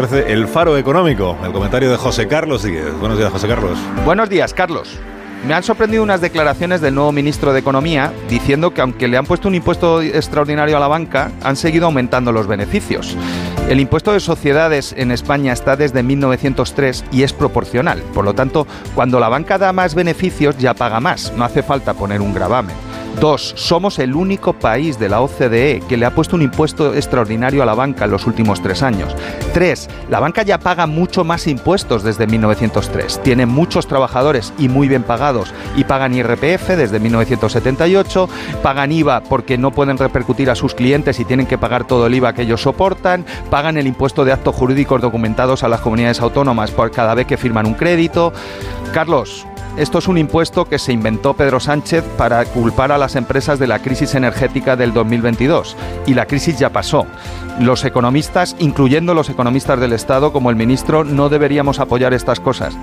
El Faro Económico, el comentario de José Carlos Díez. Buenos días, José Carlos. Buenos días, Carlos. Me han sorprendido unas declaraciones del nuevo ministro de Economía diciendo que aunque le han puesto un impuesto extraordinario a la banca, han seguido aumentando los beneficios. El impuesto de sociedades en España está desde 1903 y es proporcional. Por lo tanto, cuando la banca da más beneficios ya paga más. No hace falta poner un gravamen. Dos, somos el único país de la OCDE que le ha puesto un impuesto extraordinario a la banca en los últimos tres años. Tres, la banca ya paga mucho más impuestos desde 1903. Tiene muchos trabajadores y muy bien pagados y pagan IRPF desde 1978, pagan IVA porque no pueden repercutir a sus clientes y tienen que pagar todo el IVA que ellos soportan, pagan el impuesto de actos jurídicos documentados a las comunidades autónomas por cada vez que firman un crédito. Carlos, esto es un impuesto que se inventó Pedro Sánchez para culpar a las empresas de la crisis energética del 2022. Y la crisis ya pasó. Los economistas, incluyendo los economistas del Estado como el ministro, no deberíamos apoyar estas cosas.